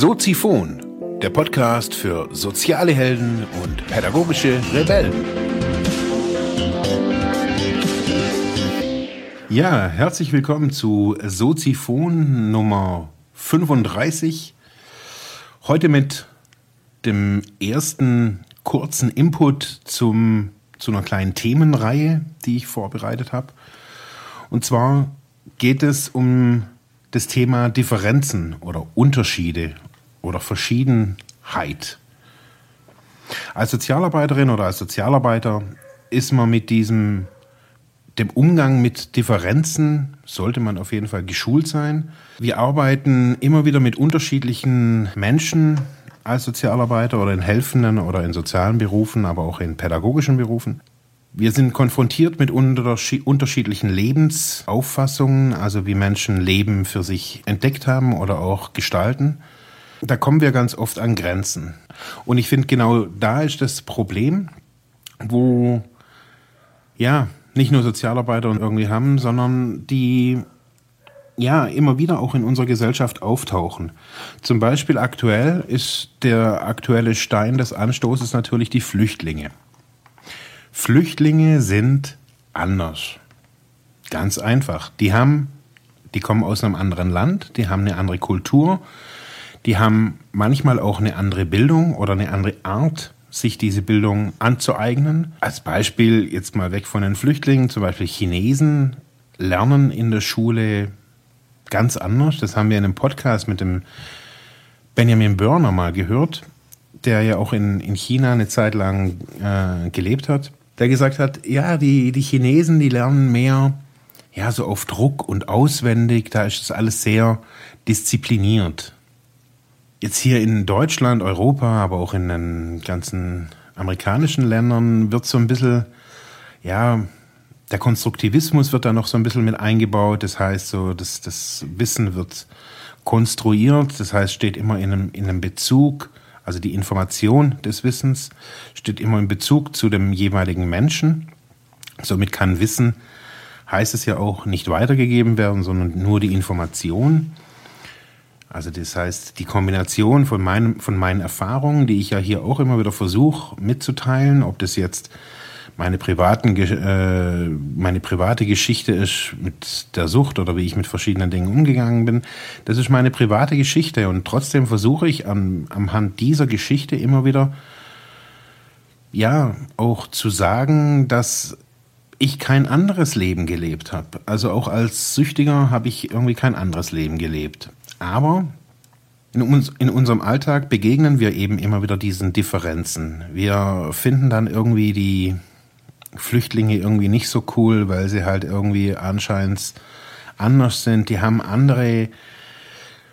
Soziphon, der Podcast für soziale Helden und pädagogische Rebellen. Ja, herzlich willkommen zu Soziphon Nummer 35. Heute mit dem ersten kurzen Input zum, zu einer kleinen Themenreihe, die ich vorbereitet habe. Und zwar geht es um das Thema Differenzen oder Unterschiede oder Verschiedenheit. Als Sozialarbeiterin oder als Sozialarbeiter ist man mit diesem, dem Umgang mit Differenzen, sollte man auf jeden Fall geschult sein. Wir arbeiten immer wieder mit unterschiedlichen Menschen als Sozialarbeiter oder in helfenden oder in sozialen Berufen, aber auch in pädagogischen Berufen. Wir sind konfrontiert mit unterschiedlichen Lebensauffassungen, also wie Menschen Leben für sich entdeckt haben oder auch gestalten. Da kommen wir ganz oft an Grenzen. Und ich finde, genau da ist das Problem, wo ja nicht nur Sozialarbeiter irgendwie haben, sondern die ja immer wieder auch in unserer Gesellschaft auftauchen. Zum Beispiel aktuell ist der aktuelle Stein des Anstoßes natürlich die Flüchtlinge. Flüchtlinge sind anders. Ganz einfach. Die haben, die kommen aus einem anderen Land, die haben eine andere Kultur, die haben manchmal auch eine andere Bildung oder eine andere Art, sich diese Bildung anzueignen. Als Beispiel jetzt mal weg von den Flüchtlingen, zum Beispiel Chinesen lernen in der Schule ganz anders. Das haben wir in einem Podcast mit dem Benjamin Börner mal gehört, der ja auch in, in China eine Zeit lang äh, gelebt hat der gesagt hat, ja, die, die Chinesen, die lernen mehr, ja, so auf Druck und auswendig, da ist es alles sehr diszipliniert. Jetzt hier in Deutschland, Europa, aber auch in den ganzen amerikanischen Ländern wird so ein bisschen, ja, der Konstruktivismus wird da noch so ein bisschen mit eingebaut. Das heißt, so, das, das Wissen wird konstruiert, das heißt, steht immer in einem, in einem Bezug also die Information des Wissens steht immer in Bezug zu dem jeweiligen Menschen. Somit kann Wissen, heißt es ja auch, nicht weitergegeben werden, sondern nur die Information. Also das heißt, die Kombination von, meinem, von meinen Erfahrungen, die ich ja hier auch immer wieder versuche mitzuteilen, ob das jetzt meine, privaten, äh, meine private Geschichte ist mit der Sucht oder wie ich mit verschiedenen Dingen umgegangen bin. Das ist meine private Geschichte und trotzdem versuche ich an, anhand dieser Geschichte immer wieder, ja, auch zu sagen, dass ich kein anderes Leben gelebt habe. Also auch als Süchtiger habe ich irgendwie kein anderes Leben gelebt. Aber in, uns, in unserem Alltag begegnen wir eben immer wieder diesen Differenzen. Wir finden dann irgendwie die, Flüchtlinge irgendwie nicht so cool, weil sie halt irgendwie anscheinend anders sind. Die haben andere,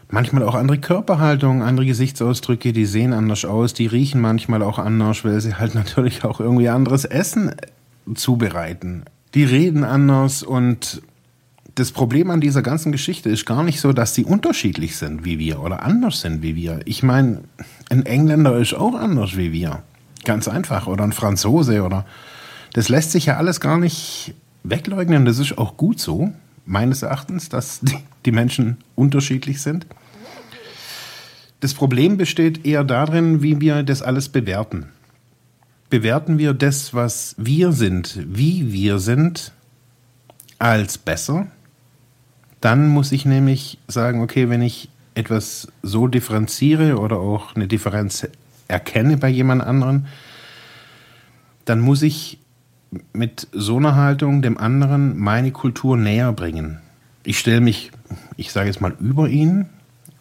manchmal auch andere Körperhaltungen, andere Gesichtsausdrücke, die sehen anders aus, die riechen manchmal auch anders, weil sie halt natürlich auch irgendwie anderes Essen zubereiten. Die reden anders und das Problem an dieser ganzen Geschichte ist gar nicht so, dass sie unterschiedlich sind wie wir oder anders sind wie wir. Ich meine, ein Engländer ist auch anders wie wir. Ganz einfach. Oder ein Franzose oder das lässt sich ja alles gar nicht wegleugnen. Das ist auch gut so, meines Erachtens, dass die Menschen unterschiedlich sind. Das Problem besteht eher darin, wie wir das alles bewerten. Bewerten wir das, was wir sind, wie wir sind, als besser? Dann muss ich nämlich sagen, okay, wenn ich etwas so differenziere oder auch eine Differenz erkenne bei jemand anderen, dann muss ich mit so einer Haltung dem anderen meine Kultur näher bringen. Ich stelle mich, ich sage jetzt mal, über ihn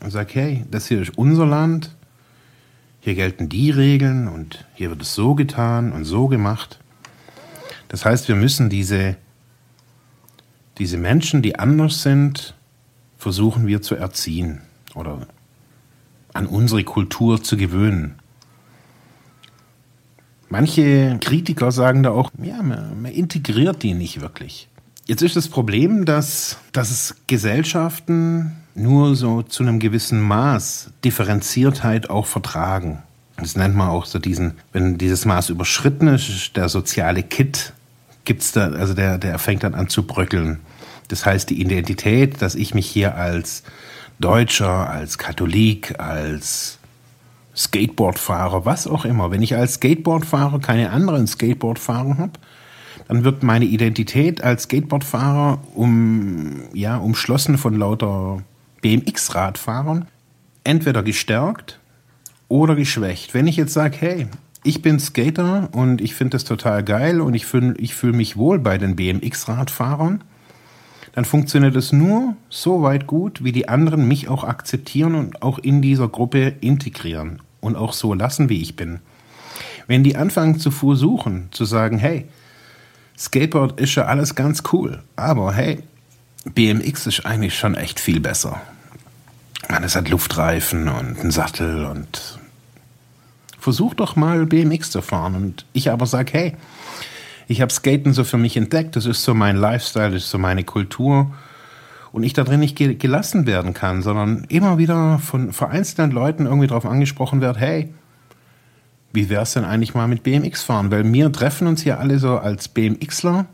und sage, hey, das hier ist unser Land, hier gelten die Regeln und hier wird es so getan und so gemacht. Das heißt, wir müssen diese, diese Menschen, die anders sind, versuchen wir zu erziehen oder an unsere Kultur zu gewöhnen. Manche Kritiker sagen da auch, ja, man, man integriert die nicht wirklich. Jetzt ist das Problem, dass, dass es Gesellschaften nur so zu einem gewissen Maß Differenziertheit auch vertragen. Das nennt man auch so diesen, wenn dieses Maß überschritten ist, der soziale Kit gibt's da, also der, der fängt dann an zu bröckeln. Das heißt, die Identität, dass ich mich hier als Deutscher, als Katholik, als Skateboardfahrer, was auch immer. Wenn ich als Skateboardfahrer keine anderen Skateboardfahrer habe, dann wird meine Identität als Skateboardfahrer um, ja, umschlossen von lauter BMX-Radfahrern entweder gestärkt oder geschwächt. Wenn ich jetzt sage, hey, ich bin Skater und ich finde das total geil und ich fühle ich fühl mich wohl bei den BMX-Radfahrern, dann funktioniert es nur so weit gut, wie die anderen mich auch akzeptieren und auch in dieser Gruppe integrieren und auch so lassen, wie ich bin. Wenn die anfangen zu versuchen, zu sagen, hey, Skateboard ist ja alles ganz cool, aber hey, BMX ist eigentlich schon echt viel besser. Man, es hat Luftreifen und einen Sattel und versuch doch mal BMX zu fahren. Und ich aber sage, hey, ich habe Skaten so für mich entdeckt, das ist so mein Lifestyle, das ist so meine Kultur. Und ich da drin nicht gelassen werden kann, sondern immer wieder von vereinzelten Leuten irgendwie darauf angesprochen wird, hey, wie wäre es denn eigentlich mal mit BMX fahren? Weil wir treffen uns hier alle so als BMXler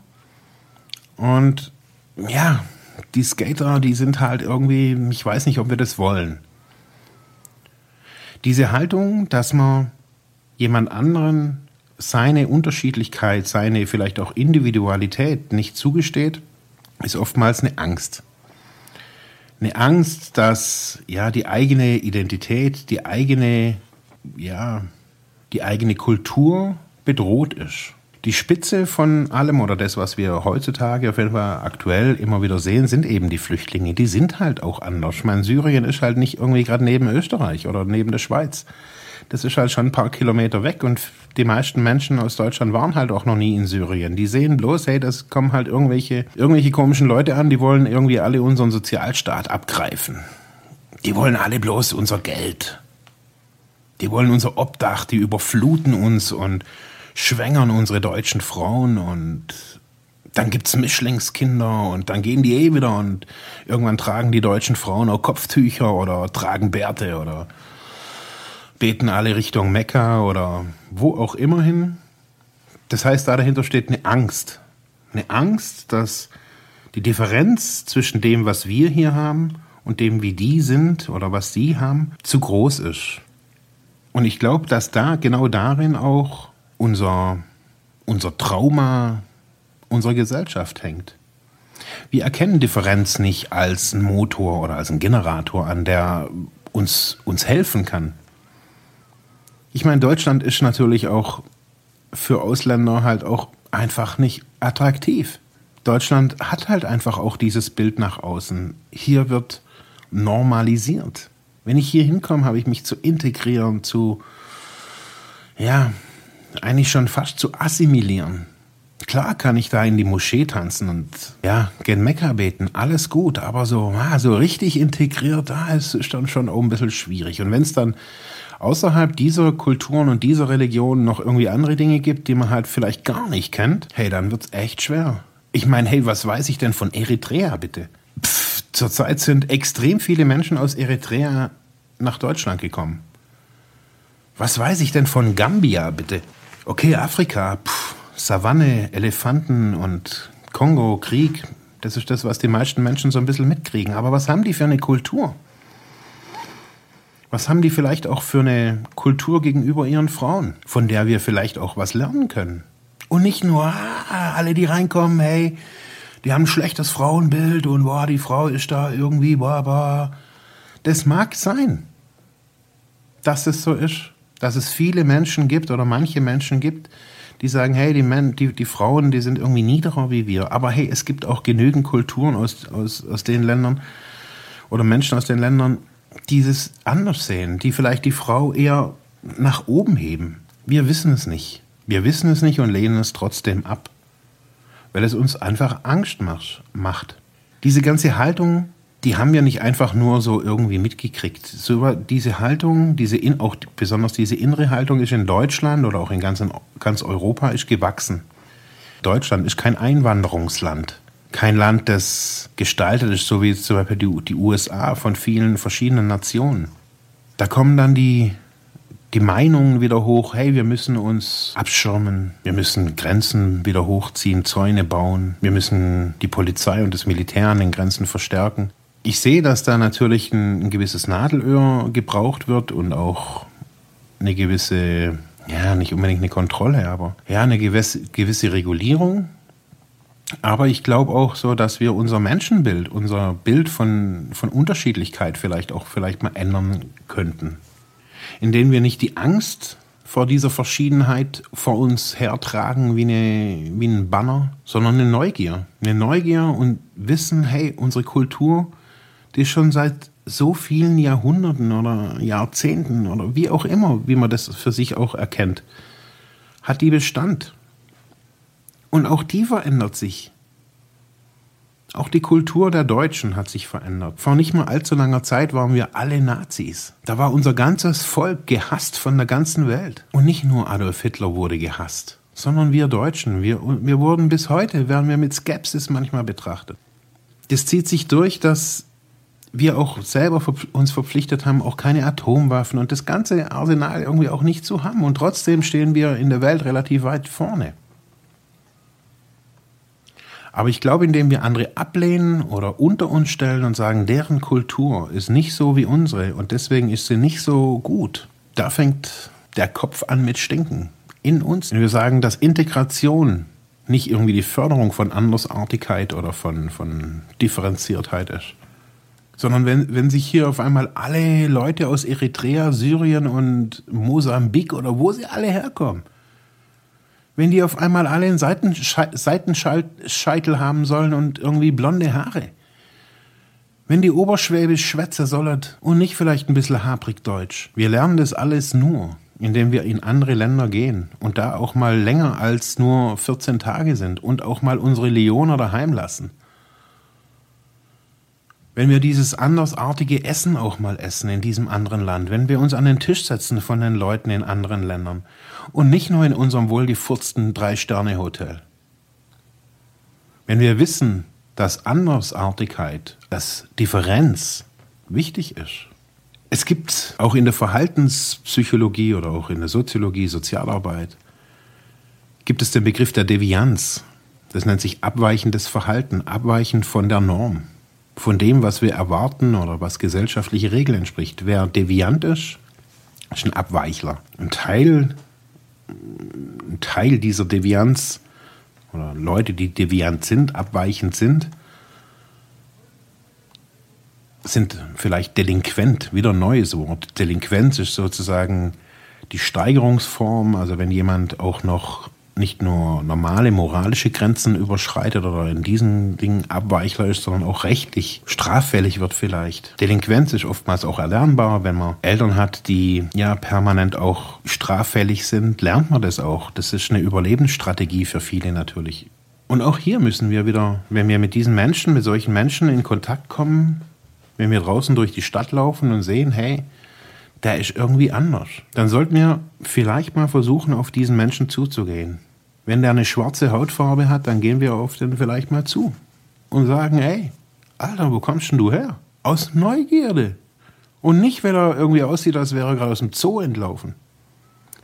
und ja, die Skater, die sind halt irgendwie, ich weiß nicht, ob wir das wollen. Diese Haltung, dass man jemand anderen seine Unterschiedlichkeit, seine vielleicht auch Individualität nicht zugesteht, ist oftmals eine Angst. Eine Angst, dass ja die eigene Identität, die eigene ja, die eigene Kultur bedroht ist. Die Spitze von allem oder das, was wir heutzutage auf jeden Fall aktuell immer wieder sehen, sind eben die Flüchtlinge. Die sind halt auch anders. Ich meine, Syrien ist halt nicht irgendwie gerade neben Österreich oder neben der Schweiz. Das ist halt schon ein paar Kilometer weg und die meisten Menschen aus Deutschland waren halt auch noch nie in Syrien. Die sehen bloß, hey, das kommen halt irgendwelche, irgendwelche komischen Leute an, die wollen irgendwie alle unseren Sozialstaat abgreifen. Die wollen alle bloß unser Geld. Die wollen unser Obdach, die überfluten uns und schwängern unsere deutschen Frauen und dann gibt es Mischlingskinder und dann gehen die eh wieder und irgendwann tragen die deutschen Frauen auch Kopftücher oder tragen Bärte oder beten alle Richtung Mekka oder wo auch immer hin. Das heißt, da dahinter steht eine Angst. Eine Angst, dass die Differenz zwischen dem, was wir hier haben und dem, wie die sind oder was sie haben, zu groß ist. Und ich glaube, dass da genau darin auch unser, unser Trauma unserer Gesellschaft hängt. Wir erkennen Differenz nicht als ein Motor oder als ein Generator an, der uns, uns helfen kann. Ich meine, Deutschland ist natürlich auch für Ausländer halt auch einfach nicht attraktiv. Deutschland hat halt einfach auch dieses Bild nach außen. Hier wird normalisiert. Wenn ich hier hinkomme, habe ich mich zu integrieren, zu, ja, eigentlich schon fast zu assimilieren. Klar kann ich da in die Moschee tanzen und ja, gen Mekka beten, alles gut, aber so, ah, so richtig integriert, da ist es dann schon auch ein bisschen schwierig. Und wenn es dann außerhalb dieser Kulturen und dieser Religionen noch irgendwie andere Dinge gibt, die man halt vielleicht gar nicht kennt, hey, dann wird es echt schwer. Ich meine, hey, was weiß ich denn von Eritrea bitte? Pff, zurzeit sind extrem viele Menschen aus Eritrea nach Deutschland gekommen. Was weiß ich denn von Gambia, bitte? Okay, Afrika, pff, Savanne, Elefanten und Kongo, Krieg, das ist das, was die meisten Menschen so ein bisschen mitkriegen. Aber was haben die für eine Kultur? Was haben die vielleicht auch für eine Kultur gegenüber ihren Frauen, von der wir vielleicht auch was lernen können? Und nicht nur, ah, alle, die reinkommen, hey, die haben ein schlechtes Frauenbild und boah, die Frau ist da irgendwie, boah, boah. Das mag sein, dass es so ist, dass es viele Menschen gibt oder manche Menschen gibt, die sagen, hey, die, Men die, die Frauen, die sind irgendwie niederer wie wir. Aber hey, es gibt auch genügend Kulturen aus, aus, aus den Ländern oder Menschen aus den Ländern, die es anders sehen, die vielleicht die Frau eher nach oben heben. Wir wissen es nicht. Wir wissen es nicht und lehnen es trotzdem ab weil es uns einfach Angst macht. Diese ganze Haltung, die haben wir nicht einfach nur so irgendwie mitgekriegt. So, diese Haltung, diese in, auch besonders diese innere Haltung ist in Deutschland oder auch in ganz, ganz Europa ist gewachsen. Deutschland ist kein Einwanderungsland. Kein Land, das gestaltet ist, so wie zum Beispiel die, die USA von vielen verschiedenen Nationen. Da kommen dann die die Meinungen wieder hoch, hey, wir müssen uns abschirmen, wir müssen Grenzen wieder hochziehen, Zäune bauen, wir müssen die Polizei und das Militär an den Grenzen verstärken. Ich sehe, dass da natürlich ein, ein gewisses Nadelöhr gebraucht wird und auch eine gewisse, ja, nicht unbedingt eine Kontrolle, aber ja, eine gewisse, gewisse Regulierung. Aber ich glaube auch so, dass wir unser Menschenbild, unser Bild von, von Unterschiedlichkeit vielleicht auch vielleicht mal ändern könnten. Indem wir nicht die Angst vor dieser Verschiedenheit vor uns hertragen wie, eine, wie ein Banner, sondern eine Neugier. Eine Neugier und wissen, hey, unsere Kultur, die schon seit so vielen Jahrhunderten oder Jahrzehnten oder wie auch immer, wie man das für sich auch erkennt, hat die Bestand. Und auch die verändert sich. Auch die Kultur der Deutschen hat sich verändert. Vor nicht mal allzu langer Zeit waren wir alle Nazis. Da war unser ganzes Volk gehasst von der ganzen Welt. Und nicht nur Adolf Hitler wurde gehasst, sondern wir Deutschen. Wir, wir wurden bis heute, werden wir mit Skepsis manchmal betrachtet. Das zieht sich durch, dass wir auch selber uns verpflichtet haben, auch keine Atomwaffen und das ganze Arsenal irgendwie auch nicht zu haben. Und trotzdem stehen wir in der Welt relativ weit vorne. Aber ich glaube, indem wir andere ablehnen oder unter uns stellen und sagen, deren Kultur ist nicht so wie unsere und deswegen ist sie nicht so gut, da fängt der Kopf an mit Stinken. In uns. Wenn wir sagen, dass Integration nicht irgendwie die Förderung von Andersartigkeit oder von, von Differenziertheit ist, sondern wenn, wenn sich hier auf einmal alle Leute aus Eritrea, Syrien und Mosambik oder wo sie alle herkommen, wenn die auf einmal alle einen Seitenscheitel haben sollen und irgendwie blonde Haare. Wenn die Oberschwäbisch schwätze sollet und nicht vielleicht ein bisschen haprig Deutsch. Wir lernen das alles nur, indem wir in andere Länder gehen und da auch mal länger als nur 14 Tage sind und auch mal unsere Leoner daheim lassen. Wenn wir dieses andersartige Essen auch mal essen in diesem anderen Land, wenn wir uns an den Tisch setzen von den Leuten in anderen Ländern und nicht nur in unserem wohlgefurzten Drei-Sterne-Hotel. Wenn wir wissen, dass Andersartigkeit, dass Differenz wichtig ist. Es gibt auch in der Verhaltenspsychologie oder auch in der Soziologie, Sozialarbeit, gibt es den Begriff der Devianz. Das nennt sich abweichendes Verhalten, abweichend von der Norm von dem, was wir erwarten oder was gesellschaftliche Regeln entspricht. Wer deviant ist, ist ein Abweichler. Ein Teil, ein Teil dieser Devianz oder Leute, die deviant sind, abweichend sind, sind vielleicht delinquent, wieder ein neues Wort. Delinquenz ist sozusagen die Steigerungsform, also wenn jemand auch noch nicht nur normale moralische Grenzen überschreitet oder in diesen Dingen Abweichler ist, sondern auch rechtlich straffällig wird vielleicht. Delinquenz ist oftmals auch erlernbar, wenn man Eltern hat, die ja permanent auch straffällig sind, lernt man das auch. Das ist eine Überlebensstrategie für viele natürlich. Und auch hier müssen wir wieder, wenn wir mit diesen Menschen, mit solchen Menschen in Kontakt kommen, wenn wir draußen durch die Stadt laufen und sehen, hey, der ist irgendwie anders. Dann sollten wir vielleicht mal versuchen, auf diesen Menschen zuzugehen. Wenn der eine schwarze Hautfarbe hat, dann gehen wir auf den vielleicht mal zu und sagen, hey, Alter, wo kommst denn du her? Aus Neugierde. Und nicht, weil er irgendwie aussieht, als wäre er gerade aus dem Zoo entlaufen,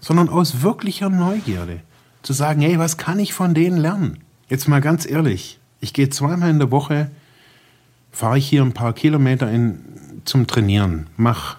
sondern aus wirklicher Neugierde. Zu sagen, hey, was kann ich von denen lernen? Jetzt mal ganz ehrlich, ich gehe zweimal in der Woche, fahre ich hier ein paar Kilometer in, zum Trainieren, mache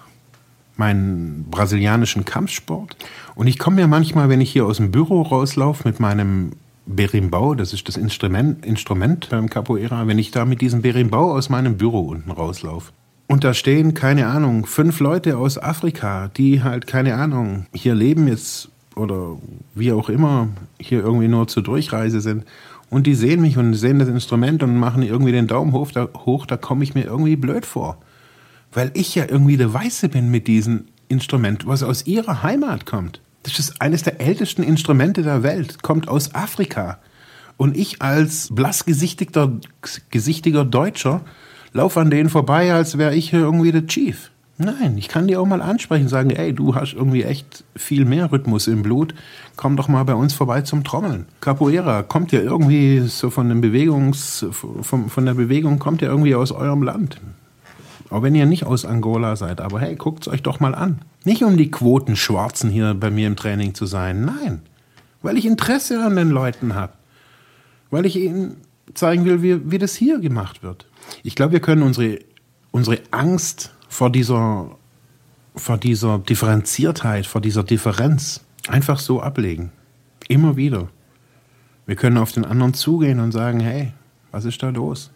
meinen brasilianischen Kampfsport. Und ich komme mir manchmal, wenn ich hier aus dem Büro rauslaufe mit meinem Berimbau, das ist das Instrument, Instrument beim Capoeira, wenn ich da mit diesem Berimbau aus meinem Büro unten rauslaufe. Und da stehen, keine Ahnung, fünf Leute aus Afrika, die halt, keine Ahnung, hier leben jetzt oder wie auch immer, hier irgendwie nur zur Durchreise sind. Und die sehen mich und sehen das Instrument und machen irgendwie den Daumen hoch, da, hoch, da komme ich mir irgendwie blöd vor weil ich ja irgendwie der Weiße bin mit diesem Instrument, was aus ihrer Heimat kommt. Das ist eines der ältesten Instrumente der Welt, kommt aus Afrika. Und ich als blassgesichtigter gesichtiger Deutscher laufe an denen vorbei, als wäre ich irgendwie der Chief. Nein, ich kann dir auch mal ansprechen, sagen, ey, du hast irgendwie echt viel mehr Rhythmus im Blut. Komm doch mal bei uns vorbei zum Trommeln. Capoeira kommt ja irgendwie so von, den Bewegungs, von, von der Bewegung kommt ja irgendwie aus eurem Land. Auch wenn ihr nicht aus Angola seid, aber hey, guckt es euch doch mal an. Nicht um die Quoten Schwarzen hier bei mir im Training zu sein, nein, weil ich Interesse an den Leuten habe, weil ich ihnen zeigen will, wie, wie das hier gemacht wird. Ich glaube, wir können unsere unsere Angst vor dieser, vor dieser Differenziertheit, vor dieser Differenz einfach so ablegen. Immer wieder. Wir können auf den anderen zugehen und sagen, hey, was ist da los?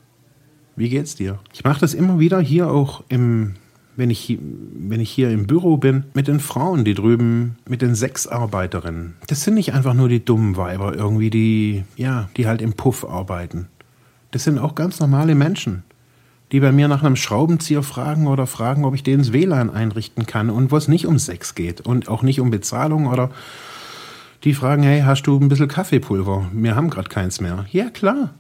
Wie geht's dir? Ich mache das immer wieder hier auch im wenn ich, wenn ich hier im Büro bin, mit den Frauen, die drüben, mit den Sexarbeiterinnen. Das sind nicht einfach nur die dummen Weiber irgendwie, die, ja, die halt im Puff arbeiten. Das sind auch ganz normale Menschen, die bei mir nach einem Schraubenzieher fragen oder fragen, ob ich denen das WLAN einrichten kann und wo es nicht um Sex geht und auch nicht um Bezahlung oder die fragen, hey, hast du ein bisschen Kaffeepulver? Wir haben gerade keins mehr. Ja, klar.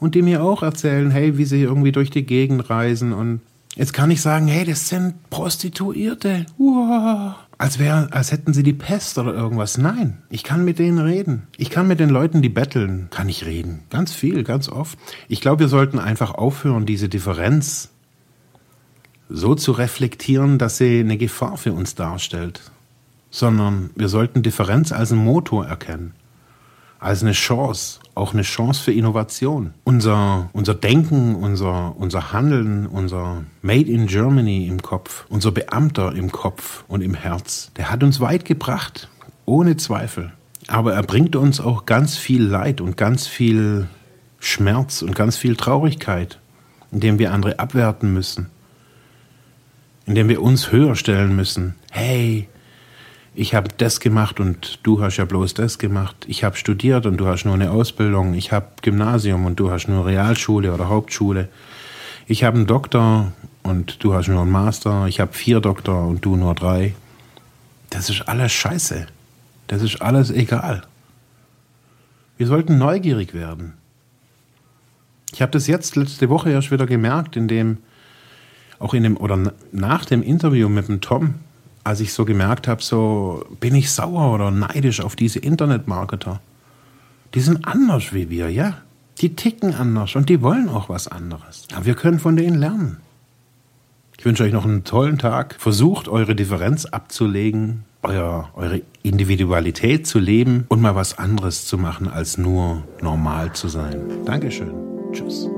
Und die mir auch erzählen, hey, wie sie irgendwie durch die Gegend reisen und Jetzt kann ich sagen, hey, das sind Prostituierte. Uah. Als, wär, als hätten sie die Pest oder irgendwas. Nein, ich kann mit denen reden. Ich kann mit den Leuten, die betteln, kann ich reden. Ganz viel, ganz oft. Ich glaube, wir sollten einfach aufhören, diese Differenz so zu reflektieren, dass sie eine Gefahr für uns darstellt. Sondern wir sollten Differenz als einen Motor erkennen als eine Chance, auch eine Chance für Innovation. Unser, unser Denken, unser, unser Handeln, unser Made in Germany im Kopf, unser Beamter im Kopf und im Herz, der hat uns weit gebracht, ohne Zweifel. Aber er bringt uns auch ganz viel Leid und ganz viel Schmerz und ganz viel Traurigkeit, indem wir andere abwerten müssen, indem wir uns höher stellen müssen. Hey, ich habe das gemacht und du hast ja bloß das gemacht. Ich habe studiert und du hast nur eine Ausbildung. Ich habe Gymnasium und du hast nur Realschule oder Hauptschule. Ich habe einen Doktor und du hast nur einen Master. Ich habe vier Doktor und du nur drei. Das ist alles scheiße. Das ist alles egal. Wir sollten neugierig werden. Ich habe das jetzt letzte Woche erst wieder gemerkt, in dem, auch in dem, oder nach dem Interview mit dem Tom, als ich so gemerkt habe, so bin ich sauer oder neidisch auf diese Internetmarketer. Die sind anders wie wir, ja. Die ticken anders und die wollen auch was anderes. Aber wir können von denen lernen. Ich wünsche euch noch einen tollen Tag. Versucht eure Differenz abzulegen, euer, eure Individualität zu leben und mal was anderes zu machen, als nur normal zu sein. Dankeschön. Tschüss.